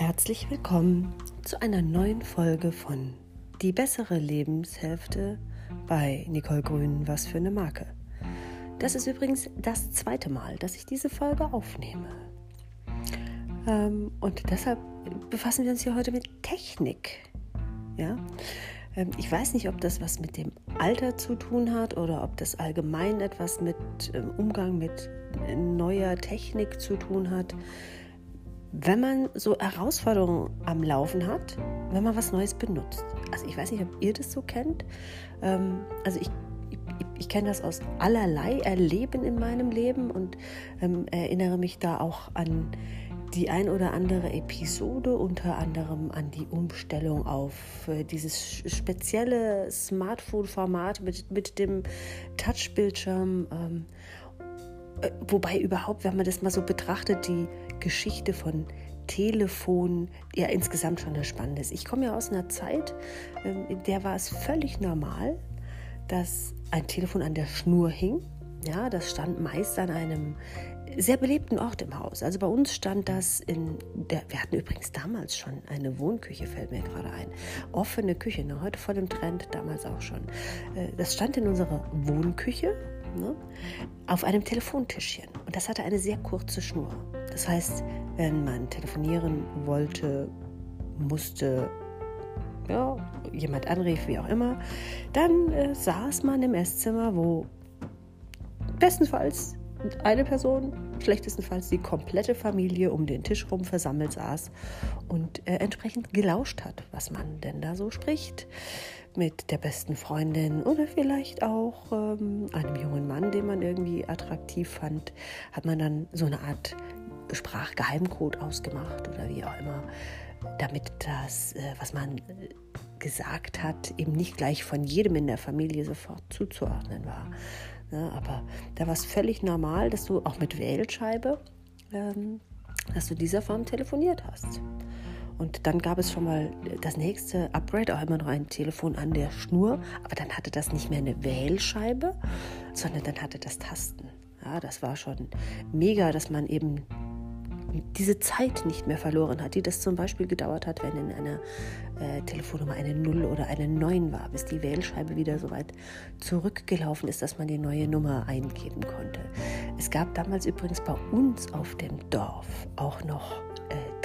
Herzlich willkommen zu einer neuen Folge von Die bessere Lebenshälfte bei Nicole Grün. Was für eine Marke. Das ist übrigens das zweite Mal, dass ich diese Folge aufnehme. Ähm, und deshalb befassen wir uns hier heute mit Technik. Ja? Ähm, ich weiß nicht, ob das was mit dem Alter zu tun hat oder ob das allgemein etwas mit ähm, Umgang mit neuer Technik zu tun hat wenn man so Herausforderungen am Laufen hat, wenn man was Neues benutzt. Also ich weiß nicht, ob ihr das so kennt. Ähm, also ich, ich, ich kenne das aus allerlei Erleben in meinem Leben und ähm, erinnere mich da auch an die ein oder andere Episode, unter anderem an die Umstellung auf äh, dieses spezielle Smartphone-Format mit, mit dem Touchbildschirm. Ähm, äh, wobei überhaupt, wenn man das mal so betrachtet, die Geschichte von Telefon ja insgesamt schon eine spannende ist. Ich komme ja aus einer Zeit, ähm, in der war es völlig normal, dass ein Telefon an der Schnur hing. Ja, das stand meist an einem sehr belebten Ort im Haus. Also bei uns stand das in der, wir hatten übrigens damals schon eine Wohnküche, fällt mir gerade ein. Offene Küche, ne? heute voll im Trend, damals auch schon. Äh, das stand in unserer Wohnküche ne, auf einem Telefontischchen. Und das hatte eine sehr kurze Schnur. Das heißt, wenn man telefonieren wollte, musste ja, jemand anrief, wie auch immer, dann äh, saß man im Esszimmer, wo bestenfalls eine Person, schlechtestenfalls die komplette Familie um den Tisch rum versammelt saß und äh, entsprechend gelauscht hat, was man denn da so spricht mit der besten Freundin oder vielleicht auch ähm, einem jungen Mann, den man irgendwie attraktiv fand, hat man dann so eine Art Sprachgeheimcode ausgemacht oder wie auch immer, damit das, äh, was man äh, gesagt hat, eben nicht gleich von jedem in der Familie sofort zuzuordnen war. Ja, aber da war es völlig normal, dass du auch mit Wählscheibe, ähm, dass du dieser Form telefoniert hast. Und dann gab es schon mal das nächste Upgrade, auch immer noch ein Telefon an der Schnur. Aber dann hatte das nicht mehr eine Wählscheibe, sondern dann hatte das Tasten. Ja, das war schon mega, dass man eben diese Zeit nicht mehr verloren hat, die das zum Beispiel gedauert hat, wenn in einer äh, Telefonnummer eine 0 oder eine 9 war, bis die Wählscheibe wieder so weit zurückgelaufen ist, dass man die neue Nummer eingeben konnte. Es gab damals übrigens bei uns auf dem Dorf auch noch äh,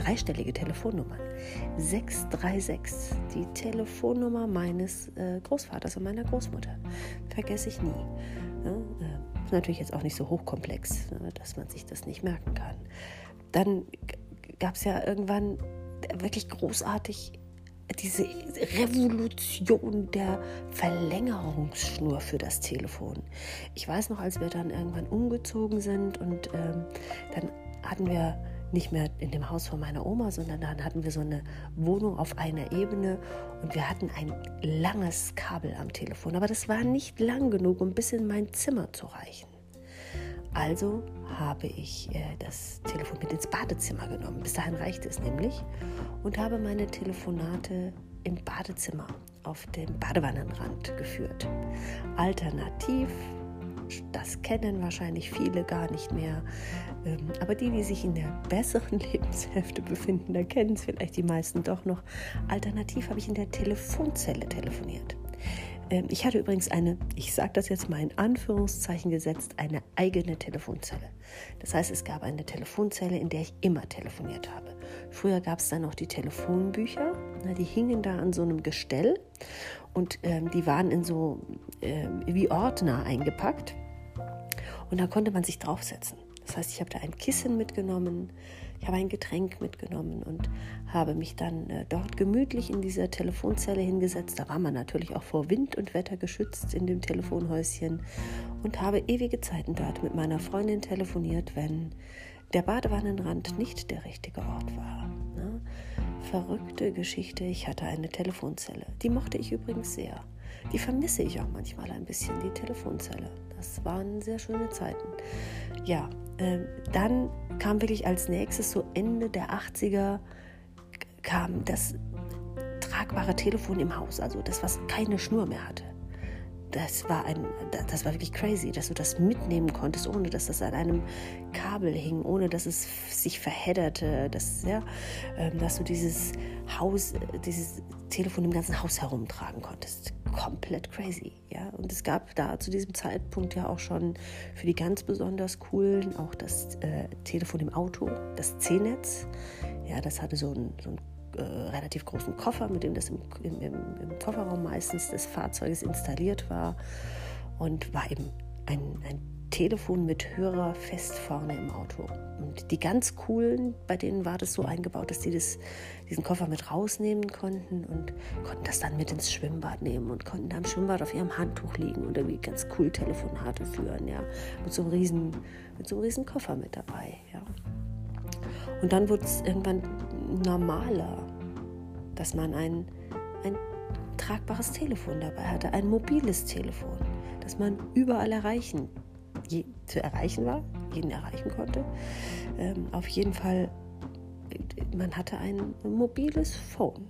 dreistellige Telefonnummern. 636, die Telefonnummer meines äh, Großvaters und meiner Großmutter. Vergesse ich nie. Ja, äh, ist natürlich jetzt auch nicht so hochkomplex, ne, dass man sich das nicht merken kann. Dann gab es ja irgendwann wirklich großartig diese Revolution der Verlängerungsschnur für das Telefon. Ich weiß noch, als wir dann irgendwann umgezogen sind und ähm, dann hatten wir nicht mehr in dem Haus von meiner Oma, sondern dann hatten wir so eine Wohnung auf einer Ebene und wir hatten ein langes Kabel am Telefon. Aber das war nicht lang genug, um bis in mein Zimmer zu reichen. Also habe ich äh, das Telefon mit ins Badezimmer genommen. Bis dahin reichte es nämlich. Und habe meine Telefonate im Badezimmer auf dem Badewannenrand geführt. Alternativ das kennen wahrscheinlich viele gar nicht mehr. Ähm, aber die, die sich in der besseren Lebenshälfte befinden, da kennen es vielleicht die meisten doch noch. Alternativ habe ich in der Telefonzelle telefoniert. Ähm, ich hatte übrigens eine, ich sage das jetzt mal in Anführungszeichen gesetzt, eine eigene Telefonzelle. Das heißt, es gab eine Telefonzelle, in der ich immer telefoniert habe. Früher gab es dann noch die Telefonbücher, die hingen da an so einem Gestell und ähm, die waren in so wie Ordner eingepackt und da konnte man sich draufsetzen. Das heißt, ich habe da ein Kissen mitgenommen, ich habe ein Getränk mitgenommen und habe mich dann äh, dort gemütlich in dieser Telefonzelle hingesetzt. Da war man natürlich auch vor Wind und Wetter geschützt in dem Telefonhäuschen und habe ewige Zeiten dort mit meiner Freundin telefoniert, wenn der Badewannenrand nicht der richtige Ort war. Ne? Verrückte Geschichte, ich hatte eine Telefonzelle. Die mochte ich übrigens sehr. Die vermisse ich auch manchmal ein bisschen, die Telefonzelle. Das waren sehr schöne Zeiten. Ja, äh, dann kam wirklich als nächstes so Ende der 80er kam das tragbare Telefon im Haus, also das, was keine Schnur mehr hatte. Das war ein, das war wirklich crazy, dass du das mitnehmen konntest, ohne dass das an einem Kabel hing, ohne dass es sich verhedderte, dass, ja, ähm, dass du dieses Haus, dieses Telefon im ganzen Haus herumtragen konntest. Komplett crazy, ja. Und es gab da zu diesem Zeitpunkt ja auch schon für die ganz besonders coolen auch das äh, Telefon im Auto, das C-Netz. Ja, das hatte so ein, so ein äh, relativ großen Koffer, mit dem das im, im, im, Kofferraum meistens des Fahrzeuges installiert war und war eben ein, ein Telefon mit Hörer fest vorne im Auto. Und die ganz coolen, bei denen war das so eingebaut, dass die das, diesen Koffer mit rausnehmen konnten und konnten das dann mit ins Schwimmbad nehmen und konnten da im Schwimmbad auf ihrem Handtuch liegen und irgendwie ganz cool Telefonate führen, ja, mit so einem riesen, mit so einem riesen Koffer mit dabei, ja. Und dann wurde es irgendwann normaler, dass man ein, ein tragbares Telefon dabei hatte, ein mobiles Telefon, das man überall erreichen, je, zu erreichen war, jeden erreichen konnte. Ähm, auf jeden Fall, man hatte ein mobiles Phone.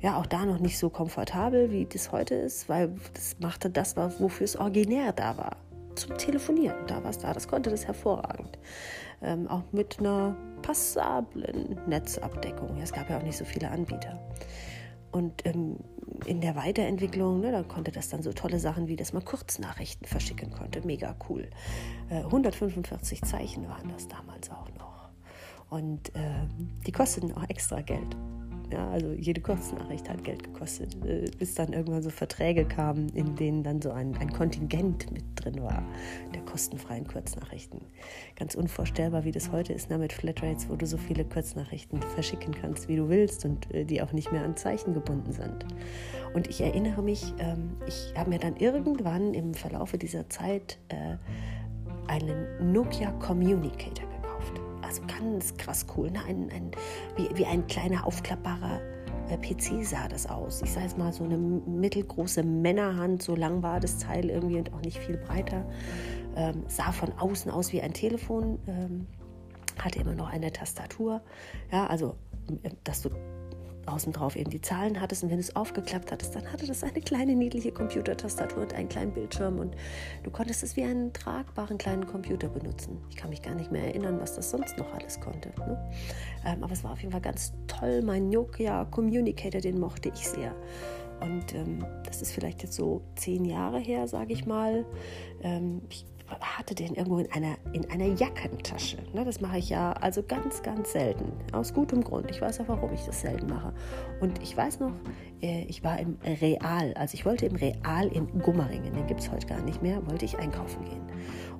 Ja, auch da noch nicht so komfortabel, wie das heute ist, weil das machte das, wofür es originär da war. Zum Telefonieren, da war es da. Das konnte das hervorragend. Ähm, auch mit einer passablen Netzabdeckung. Es gab ja auch nicht so viele Anbieter. Und ähm, in der Weiterentwicklung, ne, da konnte das dann so tolle Sachen wie, dass man Kurznachrichten verschicken konnte. Mega cool. Äh, 145 Zeichen waren das damals auch noch. Und äh, die kosteten auch extra Geld. Ja, also jede Kurznachricht hat Geld gekostet, äh, bis dann irgendwann so Verträge kamen, in denen dann so ein, ein Kontingent mit drin war, der kostenfreien Kurznachrichten. Ganz unvorstellbar, wie das heute ist, na, mit Flatrates, wo du so viele Kurznachrichten verschicken kannst, wie du willst und äh, die auch nicht mehr an Zeichen gebunden sind. Und ich erinnere mich, ähm, ich habe mir dann irgendwann im Verlaufe dieser Zeit äh, einen Nokia Communicator also ganz krass cool. Ne? Ein, ein, wie, wie ein kleiner aufklappbarer äh, PC sah das aus. Ich sage jetzt mal so eine mittelgroße Männerhand, so lang war das Teil irgendwie und auch nicht viel breiter. Ähm, sah von außen aus wie ein Telefon, ähm, hatte immer noch eine Tastatur. Ja, also, äh, dass du außen drauf eben die Zahlen hattest und wenn es aufgeklappt hattest, dann hatte das eine kleine niedliche Computertastatur und einen kleinen Bildschirm und du konntest es wie einen tragbaren kleinen Computer benutzen. Ich kann mich gar nicht mehr erinnern, was das sonst noch alles konnte. Ne? Ähm, aber es war auf jeden Fall ganz toll. Mein Nokia Communicator, den mochte ich sehr. Und ähm, das ist vielleicht jetzt so zehn Jahre her, sage ich mal. Ähm, ich hatte den irgendwo in einer, in einer Jackentasche. Ne, das mache ich ja also ganz, ganz selten. Aus gutem Grund. Ich weiß auch, warum ich das selten mache. Und ich weiß noch, äh, ich war im Real. Also ich wollte im Real in Gummeringen, den gibt es heute gar nicht mehr, wollte ich einkaufen gehen.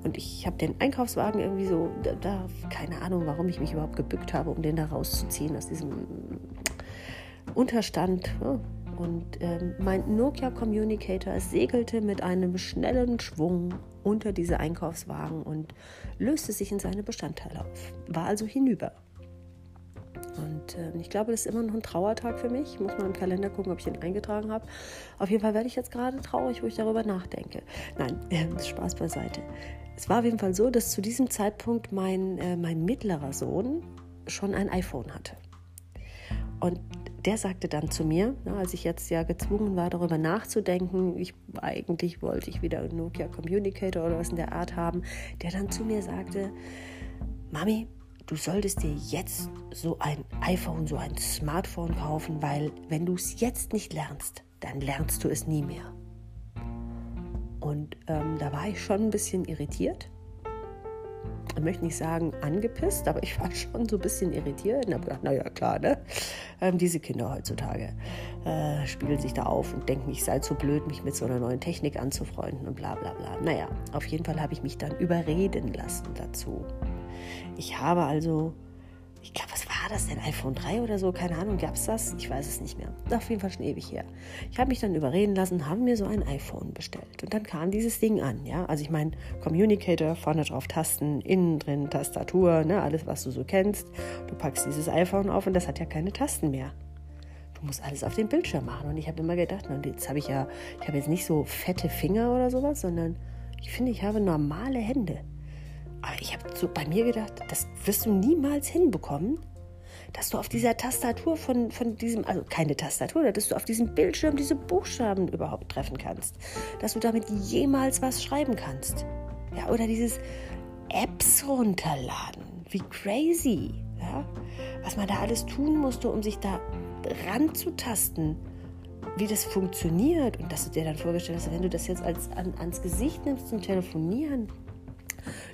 Und ich habe den Einkaufswagen irgendwie so, da, da, keine Ahnung, warum ich mich überhaupt gebückt habe, um den da rauszuziehen aus diesem Unterstand. Ja, und ähm, mein Nokia Communicator segelte mit einem schnellen Schwung unter diese Einkaufswagen und löste sich in seine Bestandteile auf. War also hinüber. Und äh, ich glaube, das ist immer noch ein Trauertag für mich. Ich muss mal im Kalender gucken, ob ich ihn eingetragen habe. Auf jeden Fall werde ich jetzt gerade traurig, wo ich darüber nachdenke. Nein, äh, Spaß beiseite. Es war auf jeden Fall so, dass zu diesem Zeitpunkt mein, äh, mein mittlerer Sohn schon ein iPhone hatte. Und der sagte dann zu mir, na, als ich jetzt ja gezwungen war, darüber nachzudenken, ich, eigentlich wollte ich wieder einen Nokia Communicator oder was in der Art haben, der dann zu mir sagte, Mami, du solltest dir jetzt so ein iPhone, so ein Smartphone kaufen, weil wenn du es jetzt nicht lernst, dann lernst du es nie mehr. Und ähm, da war ich schon ein bisschen irritiert ich möchte nicht sagen angepisst, aber ich war schon so ein bisschen irritiert und habe gedacht, naja, klar, ne? Ähm, diese Kinder heutzutage äh, spielen sich da auf und denken, ich sei zu blöd, mich mit so einer neuen Technik anzufreunden und bla bla bla. Naja, auf jeden Fall habe ich mich dann überreden lassen dazu. Ich habe also ich glaube, was war das denn? iPhone 3 oder so? Keine Ahnung, gab es das? Ich weiß es nicht mehr. Auf jeden Fall schon ewig her. Ich habe mich dann überreden lassen, haben mir so ein iPhone bestellt. Und dann kam dieses Ding an, ja. Also ich meine, Communicator, vorne drauf Tasten, innen drin Tastatur, ne, alles, was du so kennst. Du packst dieses iPhone auf und das hat ja keine Tasten mehr. Du musst alles auf den Bildschirm machen. Und ich habe immer gedacht, na, jetzt habe ich ja, ich habe jetzt nicht so fette Finger oder sowas, sondern ich finde, ich habe normale Hände. Aber ich habe so bei mir gedacht, das wirst du niemals hinbekommen, dass du auf dieser Tastatur von, von diesem, also keine Tastatur, dass du auf diesem Bildschirm diese Buchstaben überhaupt treffen kannst, dass du damit jemals was schreiben kannst. Ja, oder dieses Apps runterladen. Wie crazy. Ja? Was man da alles tun musste, um sich da ranzutasten, wie das funktioniert. Und dass du dir dann vorgestellt hast, wenn du das jetzt als, an, ans Gesicht nimmst zum Telefonieren,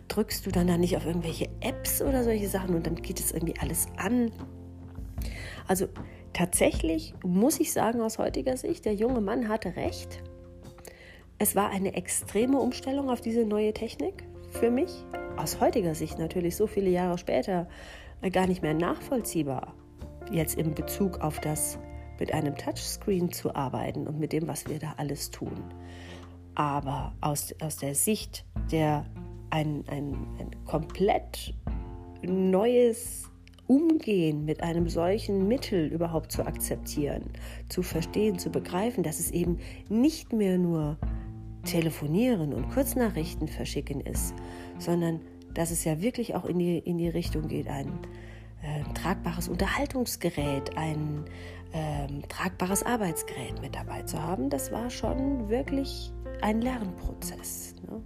drückst du dann da nicht auf irgendwelche Apps oder solche Sachen und dann geht es irgendwie alles an. Also tatsächlich muss ich sagen, aus heutiger Sicht, der junge Mann hatte recht. Es war eine extreme Umstellung auf diese neue Technik für mich. Aus heutiger Sicht natürlich so viele Jahre später gar nicht mehr nachvollziehbar, jetzt im Bezug auf das mit einem Touchscreen zu arbeiten und mit dem, was wir da alles tun. Aber aus, aus der Sicht der ein, ein, ein komplett neues Umgehen mit einem solchen Mittel überhaupt zu akzeptieren, zu verstehen, zu begreifen, dass es eben nicht mehr nur Telefonieren und Kurznachrichten verschicken ist, sondern dass es ja wirklich auch in die, in die Richtung geht, ein äh, tragbares Unterhaltungsgerät, ein äh, tragbares Arbeitsgerät mit dabei zu haben, das war schon wirklich ein Lernprozess. Ne?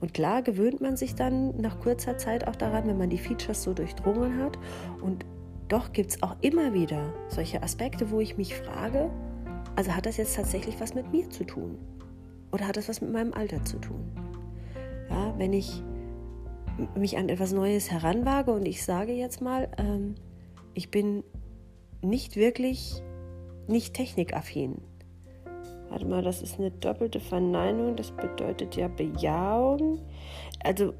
Und klar gewöhnt man sich dann nach kurzer Zeit auch daran, wenn man die Features so durchdrungen hat. Und doch gibt es auch immer wieder solche Aspekte, wo ich mich frage, also hat das jetzt tatsächlich was mit mir zu tun? Oder hat das was mit meinem Alter zu tun? Ja, wenn ich mich an etwas Neues heranwage und ich sage jetzt mal, ähm, ich bin nicht wirklich nicht technikaffin. Warte mal, das ist eine doppelte Verneinung, das bedeutet ja Bejahung. Also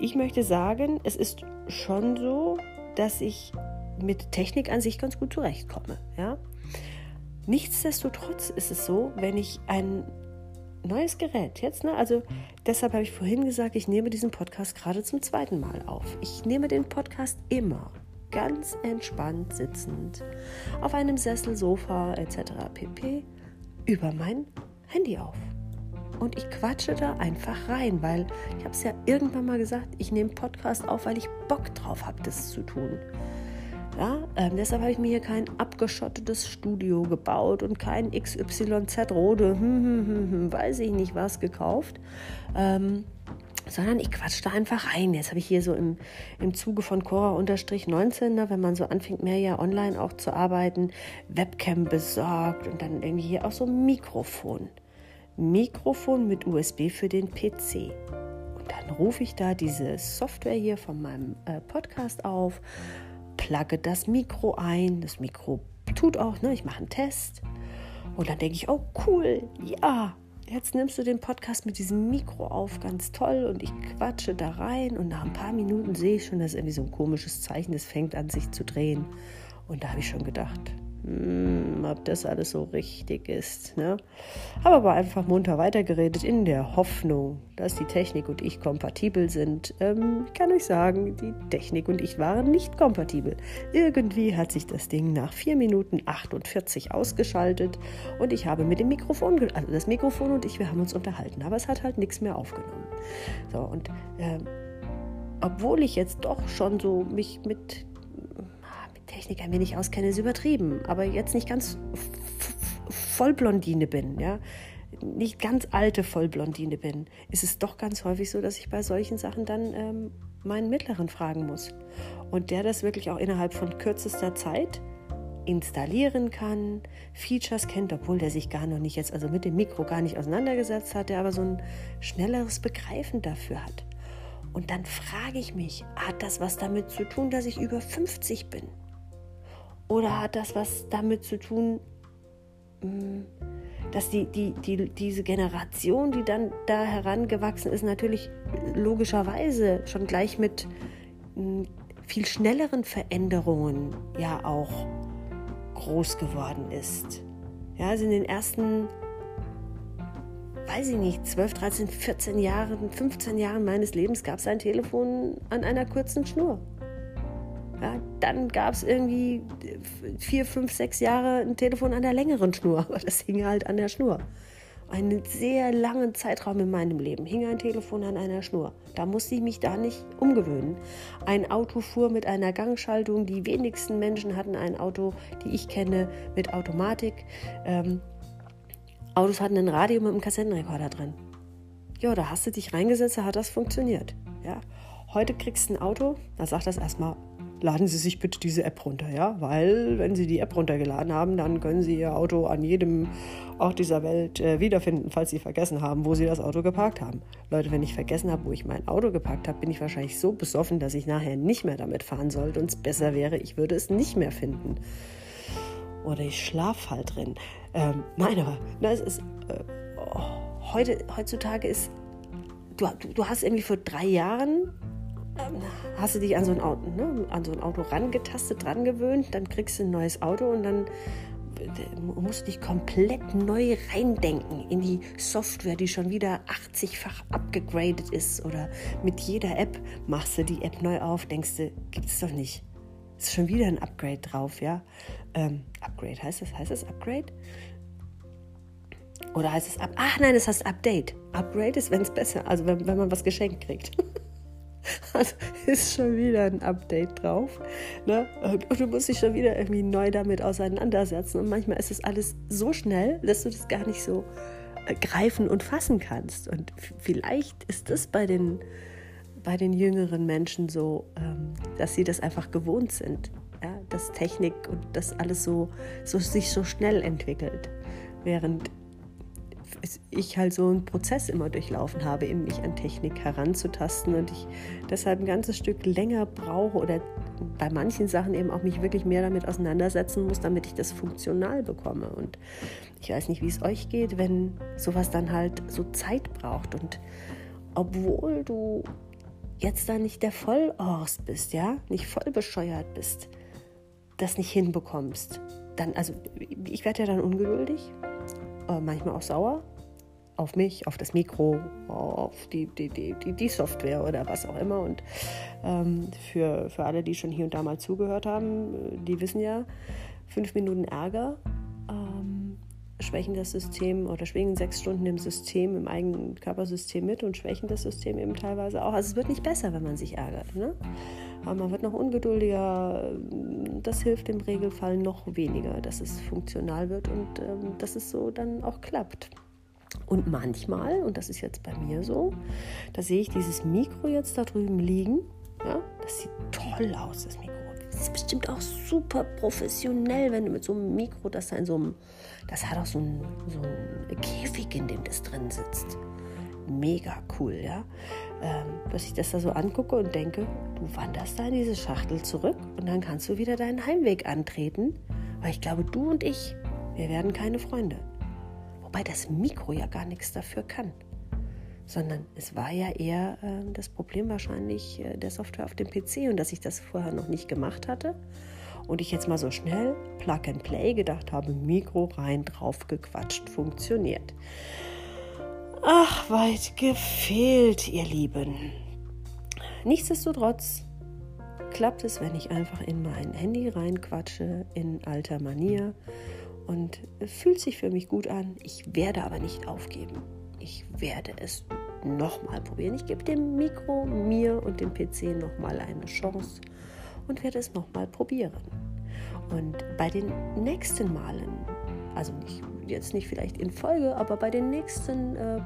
ich möchte sagen, es ist schon so, dass ich mit Technik an sich ganz gut zurechtkomme. Ja? Nichtsdestotrotz ist es so, wenn ich ein neues Gerät jetzt, ne? also deshalb habe ich vorhin gesagt, ich nehme diesen Podcast gerade zum zweiten Mal auf. Ich nehme den Podcast immer ganz entspannt sitzend auf einem Sessel, Sofa etc. pp über mein Handy auf. Und ich quatsche da einfach rein, weil ich habe es ja irgendwann mal gesagt, ich nehme Podcast auf, weil ich Bock drauf habe, das zu tun. Ja, ähm, deshalb habe ich mir hier kein abgeschottetes Studio gebaut und kein XYZ Rode, hm, hm, hm, hm, weiß ich nicht was gekauft. Ähm, sondern ich quatsch da einfach rein. Jetzt habe ich hier so im, im Zuge von Cora-19, ne, wenn man so anfängt, mehr ja online auch zu arbeiten, Webcam besorgt und dann irgendwie hier auch so ein Mikrofon. Mikrofon mit USB für den PC. Und dann rufe ich da diese Software hier von meinem äh, Podcast auf, plugge das Mikro ein. Das Mikro tut auch, ne, ich mache einen Test. Und dann denke ich, oh cool, ja, jetzt nimmst du den Podcast mit diesem Mikro auf, ganz toll, und ich quatsche da rein und nach ein paar Minuten sehe ich schon, dass irgendwie so ein komisches Zeichen, das fängt an sich zu drehen. Und da habe ich schon gedacht, hm, ob das alles so richtig ist. Ne? Habe aber einfach munter weitergeredet in der Hoffnung, dass die Technik und ich kompatibel sind. Ähm, kann euch sagen, die Technik und ich waren nicht kompatibel. Irgendwie hat sich das Ding nach 4 Minuten 48 ausgeschaltet und ich habe mit dem Mikrofon, also das Mikrofon und ich, wir haben uns unterhalten, aber es hat halt nichts mehr aufgenommen. So, und ähm, obwohl ich jetzt doch schon so mich mit Technik ein wenig auskenne, ist übertrieben, aber jetzt nicht ganz Vollblondine bin, ja, nicht ganz alte Vollblondine bin, ist es doch ganz häufig so, dass ich bei solchen Sachen dann ähm, meinen Mittleren fragen muss. Und der das wirklich auch innerhalb von kürzester Zeit installieren kann, Features kennt, obwohl der sich gar noch nicht jetzt, also mit dem Mikro gar nicht auseinandergesetzt hat, der aber so ein schnelleres Begreifen dafür hat. Und dann frage ich mich, hat das was damit zu tun, dass ich über 50 bin? Oder hat das was damit zu tun, mm, dass die, die, die, diese Generation, die dann da herangewachsen ist, natürlich logischerweise schon gleich mit mm, viel schnelleren Veränderungen ja auch groß geworden ist. Ja, also in den ersten, weiß ich nicht, 12, 13, 14 Jahren, 15 Jahren meines Lebens gab es ein Telefon an einer kurzen Schnur. Ja, dann gab es irgendwie vier, fünf, sechs Jahre ein Telefon an der längeren Schnur, aber das hing halt an der Schnur. einen sehr langen Zeitraum in meinem Leben hing ein Telefon an einer Schnur. Da musste ich mich da nicht umgewöhnen. Ein Auto fuhr mit einer Gangschaltung. Die wenigsten Menschen hatten ein Auto, die ich kenne, mit Automatik. Ähm, Autos hatten ein Radio mit einem Kassettenrekorder drin. Ja, da hast du dich reingesetzt, da hat das funktioniert. Ja. Heute kriegst du ein Auto, da sagt das erstmal laden Sie sich bitte diese App runter, ja, weil wenn Sie die App runtergeladen haben, dann können Sie Ihr Auto an jedem Ort dieser Welt äh, wiederfinden, falls Sie vergessen haben, wo Sie das Auto geparkt haben. Leute, wenn ich vergessen habe, wo ich mein Auto geparkt habe, bin ich wahrscheinlich so besoffen, dass ich nachher nicht mehr damit fahren sollte und es besser wäre, ich würde es nicht mehr finden. Oder ich schlafe halt drin. Ähm, nein, aber na, es ist äh, oh, heute, heutzutage ist du, du hast irgendwie vor drei Jahren hast du dich an so ein Auto, ne, an so ein Auto rangetastet, dran gewöhnt, dann kriegst du ein neues Auto und dann äh, musst du dich komplett neu reindenken in die Software, die schon wieder 80-fach abgegradet ist. Oder mit jeder App machst du die App neu auf, denkst du, gibt es doch nicht. Ist schon wieder ein Upgrade drauf, ja? Ähm, Upgrade heißt das? Heißt das Upgrade? Oder heißt es Up? Ach nein, das heißt Update. Upgrade ist, wenn es besser, also wenn, wenn man was geschenkt kriegt. Also ist schon wieder ein Update drauf. Ne? Und du musst dich schon wieder irgendwie neu damit auseinandersetzen. Und manchmal ist es alles so schnell, dass du das gar nicht so äh, greifen und fassen kannst. Und vielleicht ist das bei den, bei den jüngeren Menschen so, ähm, dass sie das einfach gewohnt sind. Ja? Dass Technik und das alles so, so sich so schnell entwickelt. Während ich halt so einen Prozess immer durchlaufen habe, in mich an Technik heranzutasten und ich deshalb ein ganzes Stück länger brauche oder bei manchen Sachen eben auch mich wirklich mehr damit auseinandersetzen muss, damit ich das funktional bekomme. Und ich weiß nicht, wie es euch geht, wenn sowas dann halt so Zeit braucht und obwohl du jetzt da nicht der Vollorst bist, ja, nicht voll bescheuert bist, das nicht hinbekommst, dann, also ich werde ja dann ungeduldig, äh, manchmal auch sauer auf mich, auf das Mikro, auf die, die, die, die, Software oder was auch immer. Und ähm, für, für alle, die schon hier und da mal zugehört haben, die wissen ja, fünf Minuten Ärger ähm, schwächen das System oder schwingen sechs Stunden im System, im eigenen Körpersystem mit und schwächen das System eben teilweise auch. Also es wird nicht besser, wenn man sich ärgert. Ne? Man wird noch ungeduldiger. Das hilft im Regelfall noch weniger, dass es funktional wird und ähm, dass es so dann auch klappt. Und manchmal, und das ist jetzt bei mir so, da sehe ich dieses Mikro jetzt da drüben liegen. Ja, das sieht toll aus, das Mikro. Das ist bestimmt auch super professionell, wenn du mit so einem Mikro, das da in so einem, das hat auch so einen, so Käfig, in dem das drin sitzt. Mega cool, ja. Ähm, dass ich das da so angucke und denke, du wanderst da in diese Schachtel zurück und dann kannst du wieder deinen Heimweg antreten, weil ich glaube, du und ich, wir werden keine Freunde. Wobei das Mikro ja gar nichts dafür kann. Sondern es war ja eher äh, das Problem wahrscheinlich äh, der Software auf dem PC und dass ich das vorher noch nicht gemacht hatte. Und ich jetzt mal so schnell Plug and Play gedacht habe, Mikro rein, drauf gequatscht, funktioniert. Ach, weit gefehlt, ihr Lieben. Nichtsdestotrotz klappt es, wenn ich einfach in mein Handy reinquatsche, in alter Manier und fühlt sich für mich gut an. Ich werde aber nicht aufgeben. Ich werde es nochmal probieren. Ich gebe dem Mikro, mir und dem PC nochmal eine Chance und werde es nochmal probieren. Und bei den nächsten Malen, also nicht, jetzt nicht vielleicht in Folge, aber bei den nächsten äh,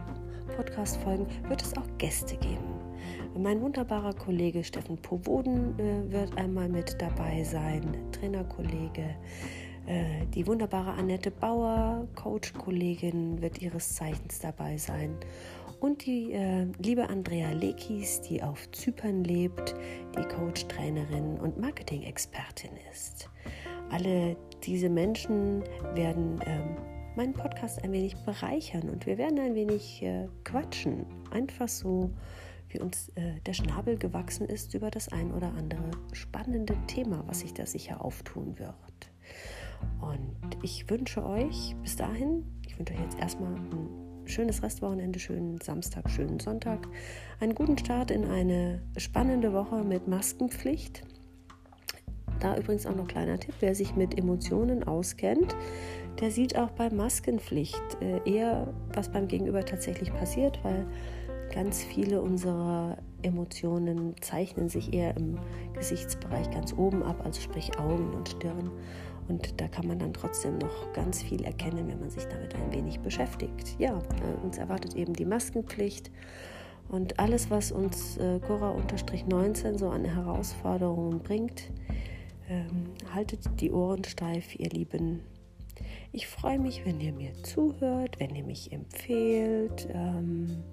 Podcast-Folgen wird es auch Gäste geben. Mein wunderbarer Kollege Steffen Powoden äh, wird einmal mit dabei sein, Trainerkollege. Äh, die wunderbare Annette Bauer, Coach-Kollegin, wird ihres Zeichens dabei sein. Und die äh, liebe Andrea Lekis, die auf Zypern lebt, die Coach-Trainerin und Marketing-Expertin ist. Alle diese Menschen werden ähm, meinen Podcast ein wenig bereichern und wir werden ein wenig äh, quatschen. Einfach so, wie uns äh, der Schnabel gewachsen ist über das ein oder andere spannende Thema, was sich da sicher auftun wird. Und ich wünsche euch bis dahin, ich wünsche euch jetzt erstmal ein schönes Restwochenende, schönen Samstag, schönen Sonntag, einen guten Start in eine spannende Woche mit Maskenpflicht. Da übrigens auch noch kleiner Tipp, wer sich mit Emotionen auskennt, der sieht auch bei Maskenpflicht äh, eher, was beim Gegenüber tatsächlich passiert, weil ganz viele unserer Emotionen zeichnen sich eher im Gesichtsbereich ganz oben ab, also sprich Augen und Stirn. Und da kann man dann trotzdem noch ganz viel erkennen, wenn man sich damit ein wenig beschäftigt. Ja, äh, uns erwartet eben die Maskenpflicht und alles, was uns äh, Cora-19 so an Herausforderungen bringt. Ähm, haltet die Ohren steif, ihr Lieben. Ich freue mich, wenn ihr mir zuhört, wenn ihr mich empfehlt. Ähm,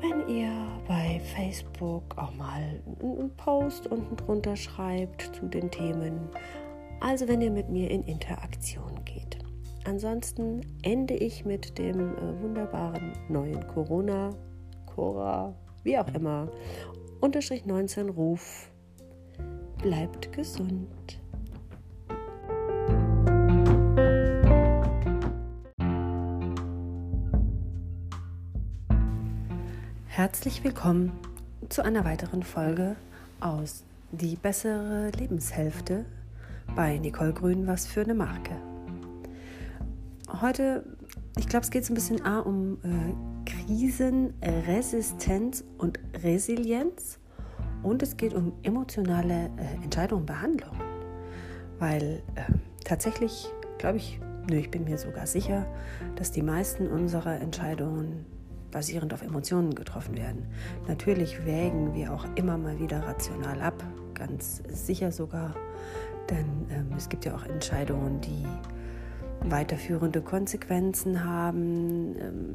wenn ihr bei Facebook auch mal einen Post unten drunter schreibt zu den Themen also wenn ihr mit mir in Interaktion geht. Ansonsten ende ich mit dem äh, wunderbaren neuen Corona, Cora, wie auch immer, unterstrich 19 Ruf. Bleibt gesund. Herzlich willkommen zu einer weiteren Folge aus Die bessere Lebenshälfte bei Nicole Grün, was für eine Marke. Heute, ich glaube, es geht so ein bisschen A, um äh, Krisenresistenz und Resilienz und es geht um emotionale äh, Entscheidungen und Behandlungen. Weil äh, tatsächlich, glaube ich, nö, ich bin mir sogar sicher, dass die meisten unserer Entscheidungen basierend auf Emotionen getroffen werden. Natürlich wägen wir auch immer mal wieder rational ab, ganz sicher sogar denn ähm, es gibt ja auch Entscheidungen, die weiterführende Konsequenzen haben, ähm,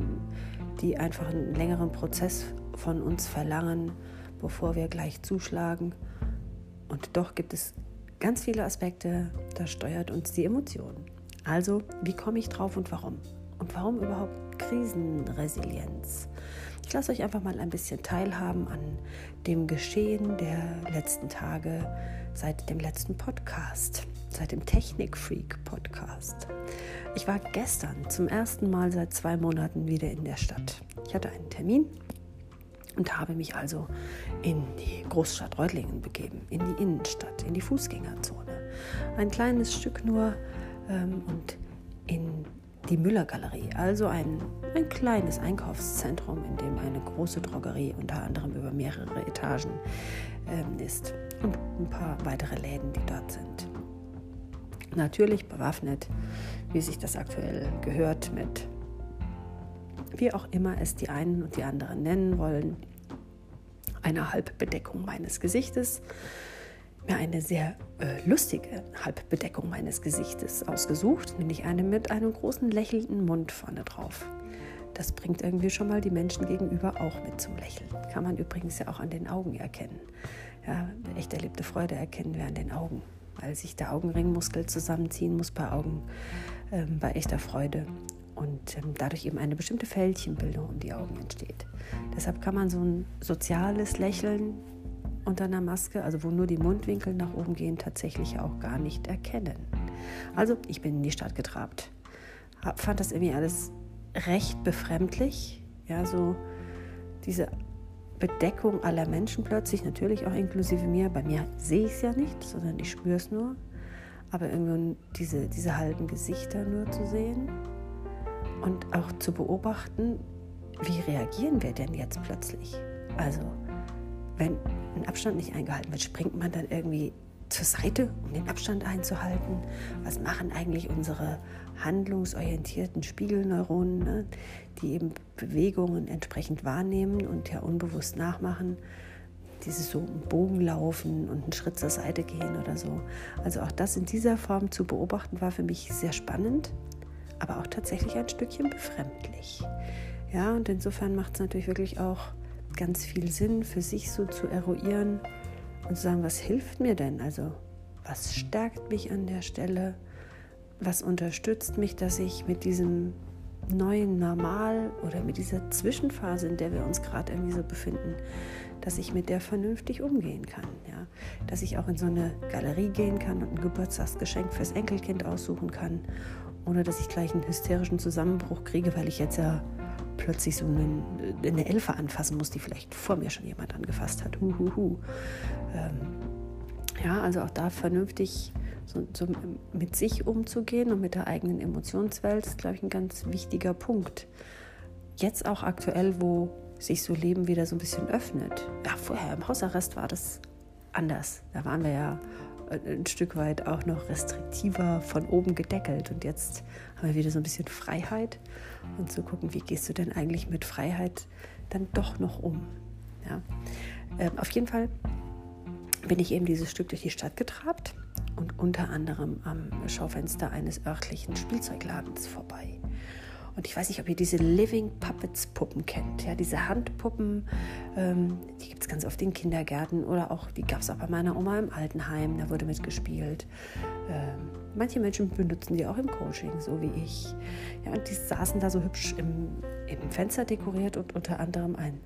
die einfach einen längeren Prozess von uns verlangen, bevor wir gleich zuschlagen. Und doch gibt es ganz viele Aspekte, da steuert uns die Emotion. Also, wie komme ich drauf und warum? Warum überhaupt Krisenresilienz? Ich lasse euch einfach mal ein bisschen teilhaben an dem Geschehen der letzten Tage seit dem letzten Podcast, seit dem Technik-Freak-Podcast. Ich war gestern zum ersten Mal seit zwei Monaten wieder in der Stadt. Ich hatte einen Termin und habe mich also in die Großstadt Reutlingen begeben, in die Innenstadt, in die Fußgängerzone. Ein kleines Stück nur ähm, und in die Müller-Galerie, also ein, ein kleines Einkaufszentrum, in dem eine große Drogerie unter anderem über mehrere Etagen ähm, ist und ein paar weitere Läden, die dort sind. Natürlich bewaffnet, wie sich das aktuell gehört, mit wie auch immer es die einen und die anderen nennen wollen, einer Halbbedeckung meines Gesichtes, mir eine sehr äh, lustige Halbbedeckung meines Gesichtes ausgesucht, nämlich eine mit einem großen lächelnden Mund vorne drauf. Das bringt irgendwie schon mal die Menschen gegenüber auch mit zum Lächeln. Kann man übrigens ja auch an den Augen erkennen. Ja, echt erlebte Freude erkennen wir an den Augen, weil sich der Augenringmuskel zusammenziehen muss bei Augen, ähm, bei echter Freude und ähm, dadurch eben eine bestimmte Fältchenbildung um die Augen entsteht. Deshalb kann man so ein soziales Lächeln unter einer Maske, also wo nur die Mundwinkel nach oben gehen, tatsächlich auch gar nicht erkennen. Also ich bin in die Stadt getrabt, fand das irgendwie alles recht befremdlich, ja, so diese Bedeckung aller Menschen plötzlich, natürlich auch inklusive mir. Bei mir sehe ich es ja nicht, sondern ich spüre es nur. Aber irgendwie diese, diese halben Gesichter nur zu sehen und auch zu beobachten, wie reagieren wir denn jetzt plötzlich? Also, wenn ein Abstand nicht eingehalten wird, springt man dann irgendwie zur Seite, um den Abstand einzuhalten? Was machen eigentlich unsere handlungsorientierten Spiegelneuronen, ne, die eben Bewegungen entsprechend wahrnehmen und ja unbewusst nachmachen? Dieses so einen Bogen laufen und einen Schritt zur Seite gehen oder so. Also auch das in dieser Form zu beobachten war für mich sehr spannend, aber auch tatsächlich ein Stückchen befremdlich. Ja, und insofern macht es natürlich wirklich auch ganz viel Sinn, für sich so zu eruieren, und zu sagen, was hilft mir denn? Also was stärkt mich an der Stelle? Was unterstützt mich, dass ich mit diesem neuen Normal oder mit dieser Zwischenphase, in der wir uns gerade irgendwie so befinden, dass ich mit der vernünftig umgehen kann. Ja? Dass ich auch in so eine Galerie gehen kann und ein Geburtstagsgeschenk fürs Enkelkind aussuchen kann, ohne dass ich gleich einen hysterischen Zusammenbruch kriege, weil ich jetzt ja plötzlich so einen, eine Elfe anfassen muss, die vielleicht vor mir schon jemand angefasst hat. Huhuhu. Ähm, Ja, also auch da vernünftig so, so mit sich umzugehen und mit der eigenen Emotionswelt ist, glaube ich, ein ganz wichtiger Punkt. Jetzt auch aktuell, wo sich so Leben wieder so ein bisschen öffnet. Ja, vorher im Hausarrest war das anders. Da waren wir ja ein Stück weit auch noch restriktiver von oben gedeckelt. Und jetzt haben wir wieder so ein bisschen Freiheit und zu gucken, wie gehst du denn eigentlich mit Freiheit dann doch noch um. Ja. Ähm, auf jeden Fall bin ich eben dieses Stück durch die Stadt getrabt und unter anderem am Schaufenster eines örtlichen Spielzeugladens vorbei. Und ich weiß nicht, ob ihr diese Living Puppets Puppen kennt. Ja, diese Handpuppen, ähm, die gibt es ganz oft in Kindergärten oder auch, die gab es auch bei meiner Oma im Altenheim, da wurde mitgespielt. Ähm, manche Menschen benutzen die auch im Coaching, so wie ich. Ja, und die saßen da so hübsch im, im Fenster dekoriert und unter anderem ein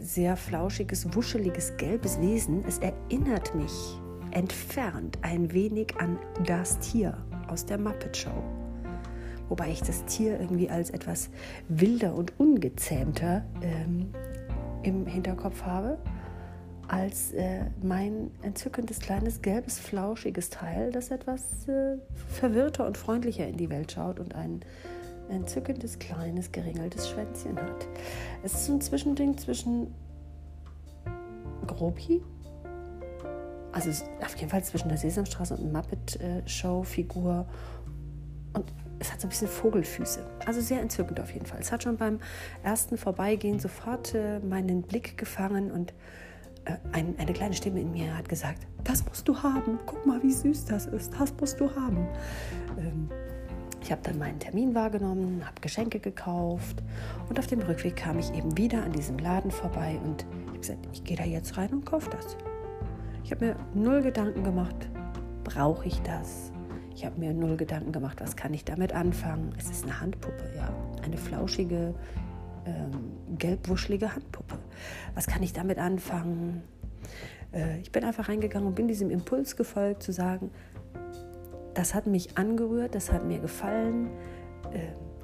sehr flauschiges, wuscheliges, gelbes Wesen. Es erinnert mich entfernt ein wenig an das Tier aus der Muppet Show. Wobei ich das Tier irgendwie als etwas wilder und ungezähmter ähm, im Hinterkopf habe, als äh, mein entzückendes kleines gelbes, flauschiges Teil, das etwas äh, verwirrter und freundlicher in die Welt schaut und ein entzückendes, kleines, geringeltes Schwänzchen hat. Es ist ein Zwischending zwischen Grobi, also auf jeden Fall zwischen der Sesamstraße und Muppet-Show-Figur und es hat so ein bisschen Vogelfüße. Also sehr entzückend auf jeden Fall. Es hat schon beim ersten Vorbeigehen sofort äh, meinen Blick gefangen und äh, ein, eine kleine Stimme in mir hat gesagt, das musst du haben. Guck mal, wie süß das ist. Das musst du haben. Ähm, ich habe dann meinen Termin wahrgenommen, habe Geschenke gekauft und auf dem Rückweg kam ich eben wieder an diesem Laden vorbei und ich habe gesagt, ich gehe da jetzt rein und kaufe das. Ich habe mir null Gedanken gemacht, brauche ich das? Ich habe mir null Gedanken gemacht, was kann ich damit anfangen? Es ist eine Handpuppe, ja, eine flauschige, ähm, gelbwuschelige Handpuppe. Was kann ich damit anfangen? Äh, ich bin einfach reingegangen und bin diesem Impuls gefolgt, zu sagen, das hat mich angerührt, das hat mir gefallen. Äh,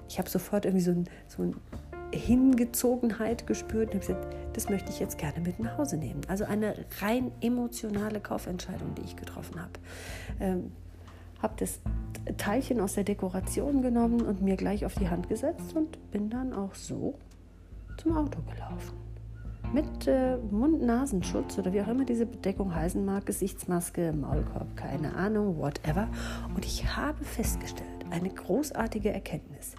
ich habe sofort irgendwie so ein, so ein Hingezogenheit gespürt und habe gesagt, das möchte ich jetzt gerne mit nach Hause nehmen. Also eine rein emotionale Kaufentscheidung, die ich getroffen habe. Ähm, habe das Teilchen aus der Dekoration genommen und mir gleich auf die Hand gesetzt und bin dann auch so zum Auto gelaufen. Mit äh, Mund-Nasenschutz oder wie auch immer diese Bedeckung heißen mag, Gesichtsmaske, Maulkorb, keine Ahnung, whatever. Und ich habe festgestellt, eine großartige Erkenntnis,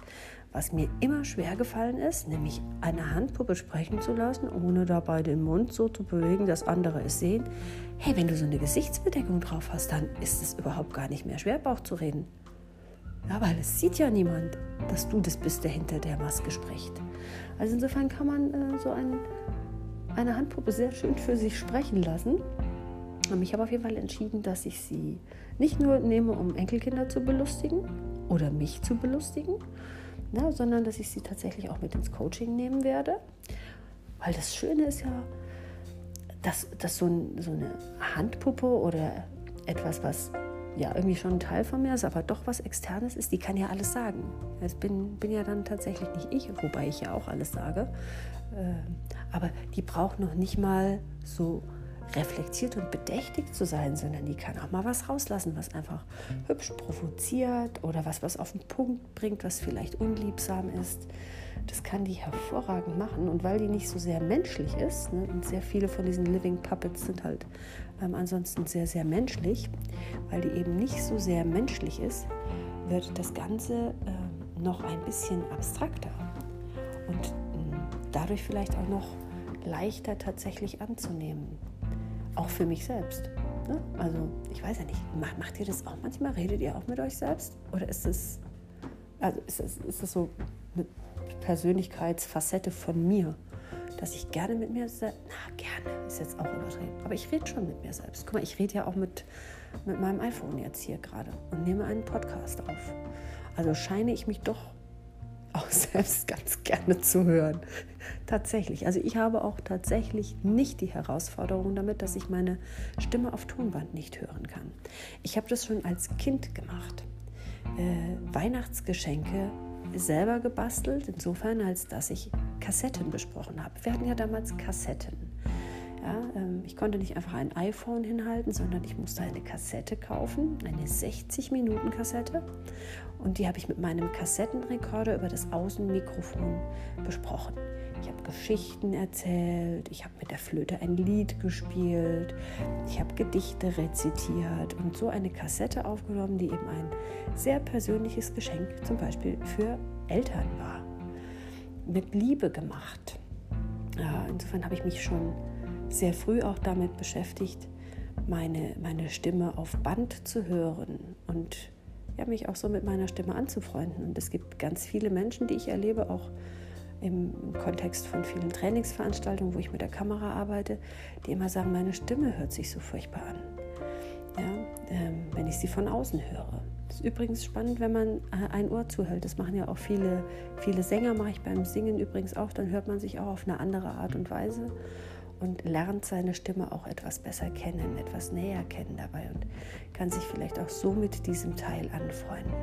was mir immer schwer gefallen ist, nämlich eine Handpuppe sprechen zu lassen, ohne dabei den Mund so zu bewegen, dass andere es sehen, hey, wenn du so eine Gesichtsbedeckung drauf hast, dann ist es überhaupt gar nicht mehr schwer, Bauch zu reden. Ja, weil es sieht ja niemand, dass du das bist, der hinter der Maske spricht. Also insofern kann man äh, so ein, eine Handpuppe sehr schön für sich sprechen lassen. Ich habe auf jeden Fall entschieden, dass ich sie nicht nur nehme, um Enkelkinder zu belustigen oder mich zu belustigen, ne, sondern dass ich sie tatsächlich auch mit ins Coaching nehmen werde. Weil das Schöne ist ja, dass, dass so, ein, so eine Handpuppe oder etwas, was ja irgendwie schon ein Teil von mir ist, aber doch was Externes ist, die kann ja alles sagen. Es bin, bin ja dann tatsächlich nicht ich, wobei ich ja auch alles sage. Ähm, aber die braucht noch nicht mal so reflektiert und bedächtig zu sein, sondern die kann auch mal was rauslassen, was einfach hübsch provoziert oder was, was auf den Punkt bringt, was vielleicht unliebsam ist. Das kann die hervorragend machen. Und weil die nicht so sehr menschlich ist, ne, und sehr viele von diesen Living Puppets sind halt ähm, ansonsten sehr, sehr menschlich, weil die eben nicht so sehr menschlich ist, wird das Ganze äh, noch ein bisschen abstrakter und äh, dadurch vielleicht auch noch leichter tatsächlich anzunehmen. Auch für mich selbst. Ne? Also, ich weiß ja nicht, macht ihr das auch manchmal? Redet ihr auch mit euch selbst? Oder ist es, also ist das, ist das so eine Persönlichkeitsfacette von mir, dass ich gerne mit mir selbst, na gerne, ist jetzt auch übertrieben, aber ich rede schon mit mir selbst. Guck mal, ich rede ja auch mit, mit meinem iPhone jetzt hier gerade und nehme einen Podcast auf. Also scheine ich mich doch auch selbst ganz gerne zu hören. Tatsächlich. Also ich habe auch tatsächlich nicht die Herausforderung damit, dass ich meine Stimme auf Tonband nicht hören kann. Ich habe das schon als Kind gemacht. Äh, Weihnachtsgeschenke selber gebastelt, insofern als dass ich Kassetten besprochen habe. Wir hatten ja damals Kassetten. Ja, ähm, ich konnte nicht einfach ein iPhone hinhalten, sondern ich musste eine Kassette kaufen, eine 60-Minuten-Kassette. Und die habe ich mit meinem Kassettenrekorder über das Außenmikrofon besprochen. Ich habe Geschichten erzählt, ich habe mit der Flöte ein Lied gespielt, ich habe Gedichte rezitiert und so eine Kassette aufgenommen, die eben ein sehr persönliches Geschenk zum Beispiel für Eltern war. Mit Liebe gemacht. Insofern habe ich mich schon sehr früh auch damit beschäftigt, meine, meine Stimme auf Band zu hören und ja, mich auch so mit meiner Stimme anzufreunden. Und es gibt ganz viele Menschen, die ich erlebe, auch im Kontext von vielen Trainingsveranstaltungen, wo ich mit der Kamera arbeite, die immer sagen, meine Stimme hört sich so furchtbar an, ja, ähm, wenn ich sie von außen höre. Das ist übrigens spannend, wenn man äh, ein Ohr zuhält. Das machen ja auch viele, viele Sänger, mache ich beim Singen übrigens auch. Dann hört man sich auch auf eine andere Art und Weise und lernt seine Stimme auch etwas besser kennen, etwas näher kennen dabei und kann sich vielleicht auch so mit diesem Teil anfreunden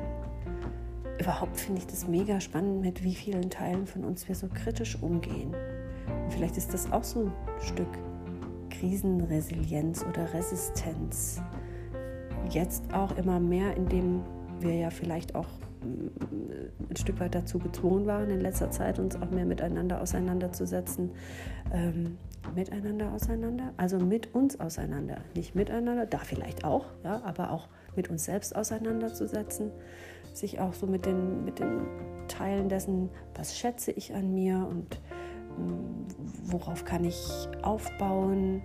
überhaupt finde ich das mega spannend, mit wie vielen Teilen von uns wir so kritisch umgehen. Und vielleicht ist das auch so ein Stück Krisenresilienz oder Resistenz. Jetzt auch immer mehr, indem wir ja vielleicht auch ein Stück weit dazu gezwungen waren, in letzter Zeit uns auch mehr miteinander auseinanderzusetzen. Ähm, miteinander auseinander, also mit uns auseinander, nicht miteinander, da vielleicht auch, ja, aber auch mit uns selbst auseinanderzusetzen. Sich auch so mit den, mit den Teilen dessen, was schätze ich an mir und mm, worauf kann ich aufbauen,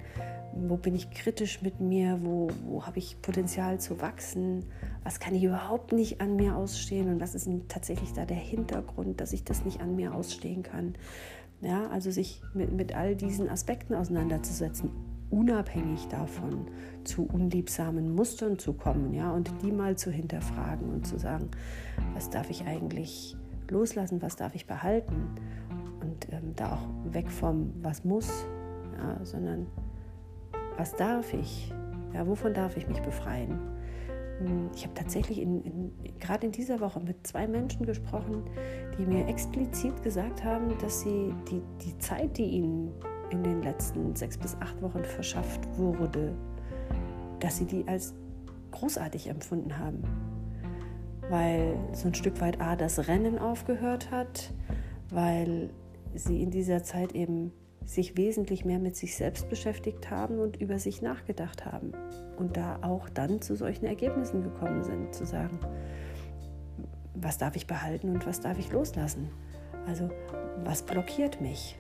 wo bin ich kritisch mit mir, wo, wo habe ich Potenzial zu wachsen, was kann ich überhaupt nicht an mir ausstehen und was ist tatsächlich da der Hintergrund, dass ich das nicht an mir ausstehen kann. Ja, also sich mit, mit all diesen Aspekten auseinanderzusetzen unabhängig davon zu unliebsamen Mustern zu kommen, ja, und die mal zu hinterfragen und zu sagen, was darf ich eigentlich loslassen, was darf ich behalten und ähm, da auch weg vom was muss, ja, sondern was darf ich, ja, wovon darf ich mich befreien. Hm, ich habe tatsächlich gerade in dieser Woche mit zwei Menschen gesprochen, die mir explizit gesagt haben, dass sie die, die Zeit, die ihnen in den letzten sechs bis acht Wochen verschafft wurde, dass sie die als großartig empfunden haben. Weil so ein Stück weit A, das Rennen aufgehört hat, weil sie in dieser Zeit eben sich wesentlich mehr mit sich selbst beschäftigt haben und über sich nachgedacht haben. Und da auch dann zu solchen Ergebnissen gekommen sind, zu sagen, was darf ich behalten und was darf ich loslassen? Also was blockiert mich?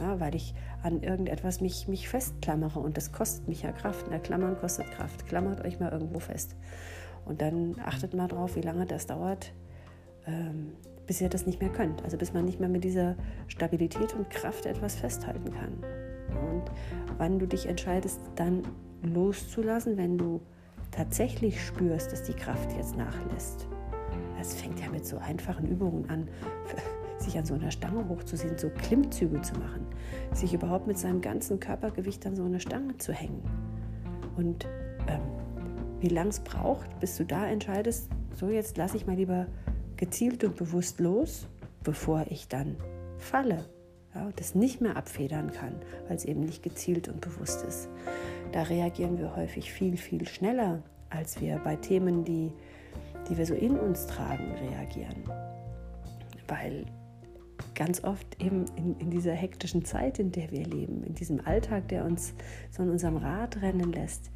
ja, weil ich an irgendetwas mich, mich festklammere und das kostet mich ja Kraft. Na, Klammern kostet Kraft. Klammert euch mal irgendwo fest. Und dann achtet mal drauf, wie lange das dauert, ähm, bis ihr das nicht mehr könnt. Also bis man nicht mehr mit dieser Stabilität und Kraft etwas festhalten kann. Und wann du dich entscheidest, dann loszulassen, wenn du tatsächlich spürst, dass die Kraft jetzt nachlässt. Das fängt ja mit so einfachen Übungen an sich an so einer Stange hochzusehen, so Klimmzüge zu machen, sich überhaupt mit seinem ganzen Körpergewicht an so eine Stange zu hängen. Und ähm, wie lange es braucht, bis du da entscheidest, so jetzt lasse ich mal lieber gezielt und bewusst los, bevor ich dann falle ja, das nicht mehr abfedern kann, weil es eben nicht gezielt und bewusst ist. Da reagieren wir häufig viel, viel schneller, als wir bei Themen, die, die wir so in uns tragen, reagieren. Weil ganz oft eben in, in, dieser hektischen Zeit, in der wir leben, in diesem Alltag, der uns so in unserem Rad rennen lässt,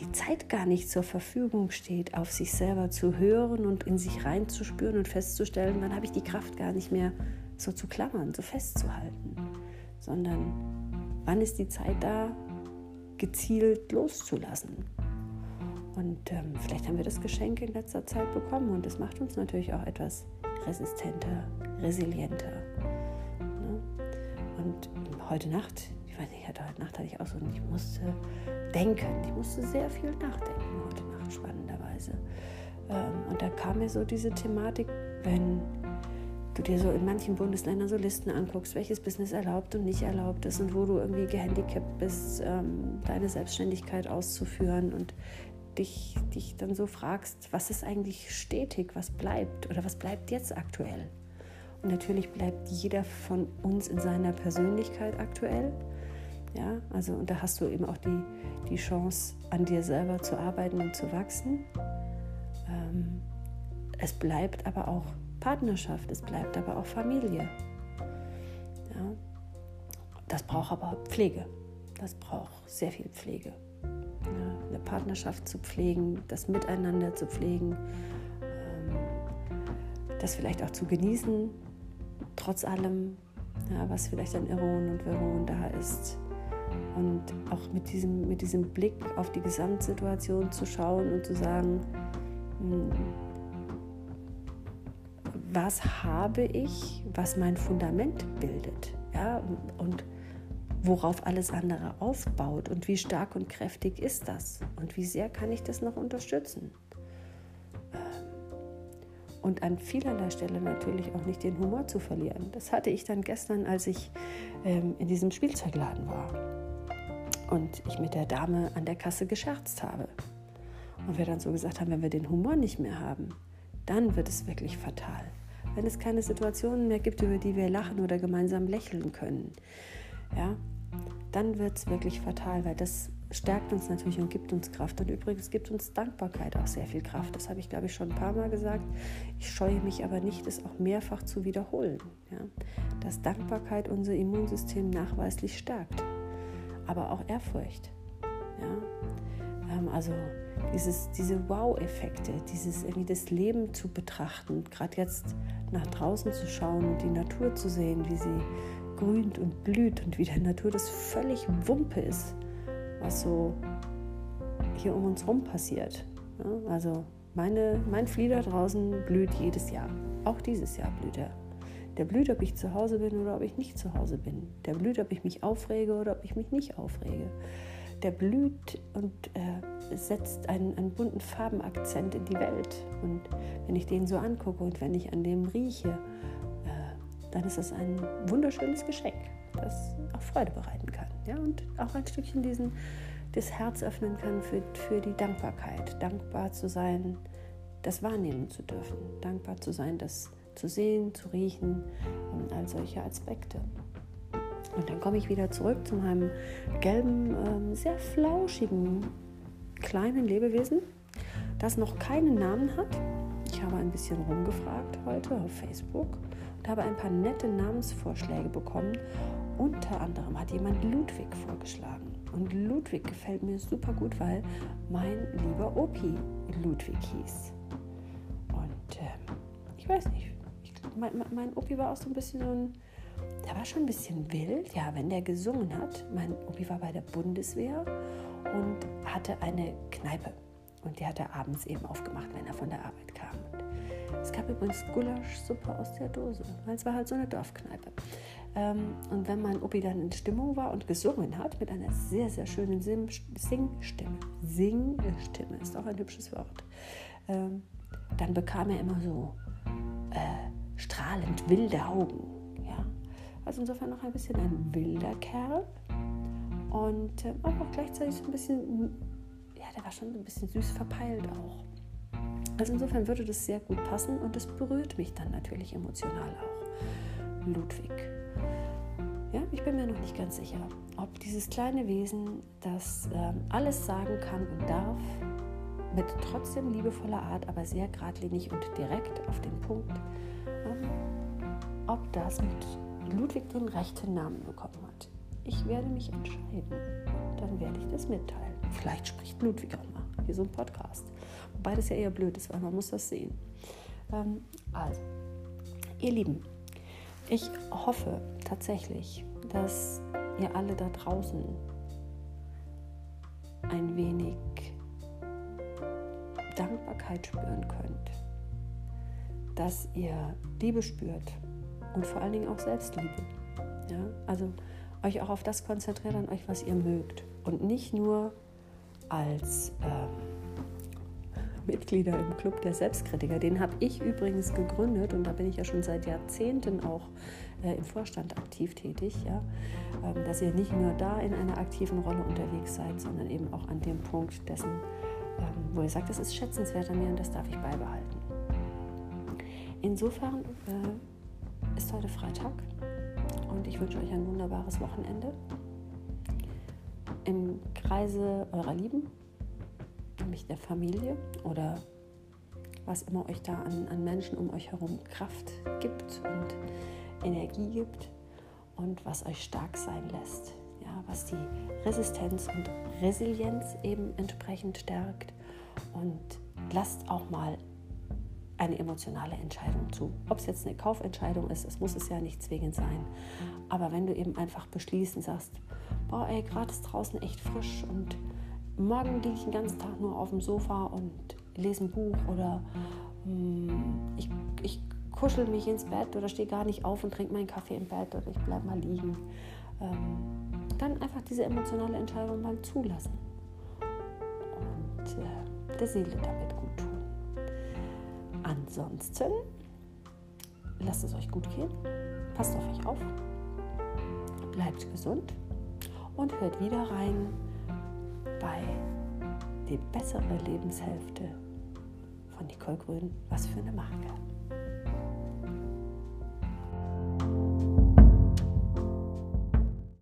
die Zeit gar nicht zur Verfügung steht, auf sich selber zu hören und in sich reinzuspüren und festzustellen, wann habe ich die Kraft gar nicht mehr so zu klammern, so festzuhalten, sondern wann ist die Zeit da, gezielt loszulassen. Und ähm, vielleicht haben wir das Geschenk in letzter Zeit bekommen und das macht uns natürlich auch etwas resistenter, resilienter. Ne? Und heute Nacht, weiß nicht, heute Nacht hatte ich auch so, ich musste denken, ich musste sehr viel nachdenken heute Nacht, spannenderweise. Ähm, und da kam mir so diese Thematik, wenn du dir so in manchen Bundesländern so Listen anguckst, welches Business erlaubt und nicht erlaubt ist und wo du irgendwie gehandicapt bist, ähm, deine Selbstständigkeit auszuführen und dich, dich dann so fragst, was ist eigentlich stetig, was bleibt oder was bleibt jetzt aktuell. Und natürlich bleibt jeder von uns in seiner Persönlichkeit aktuell. Ja, also und da hast du eben auch die, die Chance, an dir selber zu arbeiten und zu wachsen. Ähm, es bleibt aber auch Partnerschaft, es bleibt aber auch Familie. Ja, das braucht aber Pflege. Das braucht sehr viel Pflege. Ja, eine Partnerschaft zu pflegen, das Miteinander zu pflegen, ähm, das vielleicht auch zu genießen, trotz allem, ja, was vielleicht an Irren und Wirren da ist. Und auch mit diesem, mit diesem Blick auf die Gesamtsituation zu schauen und zu sagen, hm, was habe ich, was mein Fundament bildet, ja, und worauf alles andere aufbaut und wie stark und kräftig ist das und wie sehr kann ich das noch unterstützen. Ähm, und an vielerlei Stelle natürlich auch nicht den Humor zu verlieren. Das hatte ich dann gestern, als ich ähm, in diesem Spielzeugladen war und ich mit der Dame an der Kasse gescherzt habe. Und wir dann so gesagt haben, wenn wir den Humor nicht mehr haben, dann wird es wirklich fatal. Wenn es keine Situationen mehr gibt, über die wir lachen oder gemeinsam lächeln können, ja, dann wird es wirklich fatal, weil das stärkt uns natürlich und gibt uns Kraft. Und übrigens gibt uns Dankbarkeit auch sehr viel Kraft. Das habe ich, glaube ich, schon ein paar Mal gesagt. Ich scheue mich aber nicht, es auch mehrfach zu wiederholen. Ja? Dass Dankbarkeit unser Immunsystem nachweislich stärkt, aber auch Ehrfurcht. Ja? Ähm, also dieses, diese Wow-Effekte, dieses irgendwie das Leben zu betrachten, gerade jetzt nach draußen zu schauen und die Natur zu sehen, wie sie grünt und blüht und wie der Natur das völlig Wumpe ist, was so hier um uns herum passiert. Ja, also meine, mein Flieder draußen blüht jedes Jahr. Auch dieses Jahr blüht er. Der blüht, ob ich zu Hause bin oder ob ich nicht zu Hause bin. Der blüht, ob ich mich aufrege oder ob ich mich nicht aufrege. Der blüht und äh, setzt einen, einen bunten Farbenakzent in die Welt. Und wenn ich den so angucke und wenn ich an dem rieche, dann ist das ein wunderschönes Geschenk, das auch Freude bereiten kann. Ja? Und auch ein Stückchen diesen, das Herz öffnen kann für, für die Dankbarkeit. Dankbar zu sein, das wahrnehmen zu dürfen. Dankbar zu sein, das zu sehen, zu riechen und all solche Aspekte. Und dann komme ich wieder zurück zu meinem gelben, ähm, sehr flauschigen kleinen Lebewesen, das noch keinen Namen hat. Ich habe ein bisschen rumgefragt heute auf Facebook und habe ein paar nette Namensvorschläge bekommen. Unter anderem hat jemand Ludwig vorgeschlagen. Und Ludwig gefällt mir super gut, weil mein lieber Opi Ludwig hieß. Und äh, ich weiß nicht, ich, mein, mein Opi war auch so ein bisschen so ein, der war schon ein bisschen wild. Ja, wenn der gesungen hat, mein Opi war bei der Bundeswehr und hatte eine Kneipe. Und die hat er abends eben aufgemacht, wenn er von der Arbeit kam. Es gab übrigens Gulaschsuppe aus der Dose, weil es war halt so eine Dorfkneipe. Ähm, und wenn mein Opi dann in Stimmung war und gesungen hat, mit einer sehr, sehr schönen Singstimme, Singstimme ist auch ein hübsches Wort, ähm, dann bekam er immer so äh, strahlend wilde Augen. Ja? Also insofern noch ein bisschen ein wilder Kerl und äh, aber auch gleichzeitig so ein bisschen, ja, der war schon ein bisschen süß verpeilt auch. Also insofern würde das sehr gut passen und es berührt mich dann natürlich emotional auch. Ludwig. Ja, ich bin mir noch nicht ganz sicher, ob dieses kleine Wesen, das ähm, alles sagen kann und darf, mit trotzdem liebevoller Art, aber sehr geradlinig und direkt auf den Punkt, ähm, ob das mit Ludwig den rechten Namen bekommen hat. Ich werde mich entscheiden. Dann werde ich das mitteilen. Vielleicht spricht Ludwig auch mal. Hier so ein Podcast. Wobei das ja eher blöd ist, weil man muss das sehen. Ähm, also, ihr Lieben, ich hoffe tatsächlich, dass ihr alle da draußen ein wenig Dankbarkeit spüren könnt, dass ihr Liebe spürt und vor allen Dingen auch Selbstliebe. Ja? Also euch auch auf das konzentriert an euch, was ihr mögt und nicht nur als ähm, Mitglieder im Club der Selbstkritiker. Den habe ich übrigens gegründet und da bin ich ja schon seit Jahrzehnten auch äh, im Vorstand aktiv tätig. Ja? Ähm, dass ihr nicht nur da in einer aktiven Rolle unterwegs seid, sondern eben auch an dem Punkt dessen, wo ihr sagt, das ist schätzenswert an mir und das darf ich beibehalten. Insofern äh, ist heute Freitag und ich wünsche euch ein wunderbares Wochenende. im Kreise eurer Lieben, nämlich der Familie oder was immer euch da an, an Menschen um euch herum Kraft gibt und Energie gibt und was euch stark sein lässt. Ja, was die Resistenz und Resilienz eben entsprechend stärkt. Und lasst auch mal eine emotionale Entscheidung zu. Ob es jetzt eine Kaufentscheidung ist, es muss es ja nicht zwingend sein. Aber wenn du eben einfach beschließen sagst, boah, ey, gerade ist draußen echt frisch und morgen liege ich den ganzen Tag nur auf dem Sofa und lese ein Buch oder mh, hm, ich, ich kuschel mich ins Bett oder stehe gar nicht auf und trinke meinen Kaffee im Bett oder ich bleibe mal liegen. Ähm, dann einfach diese emotionale Entscheidung mal zulassen und äh, der Seele damit gut tun. Ansonsten lasst es euch gut gehen, passt auf euch auf, bleibt gesund und hört wieder rein bei die bessere Lebenshälfte von Nicole Grün. Was für eine Marke.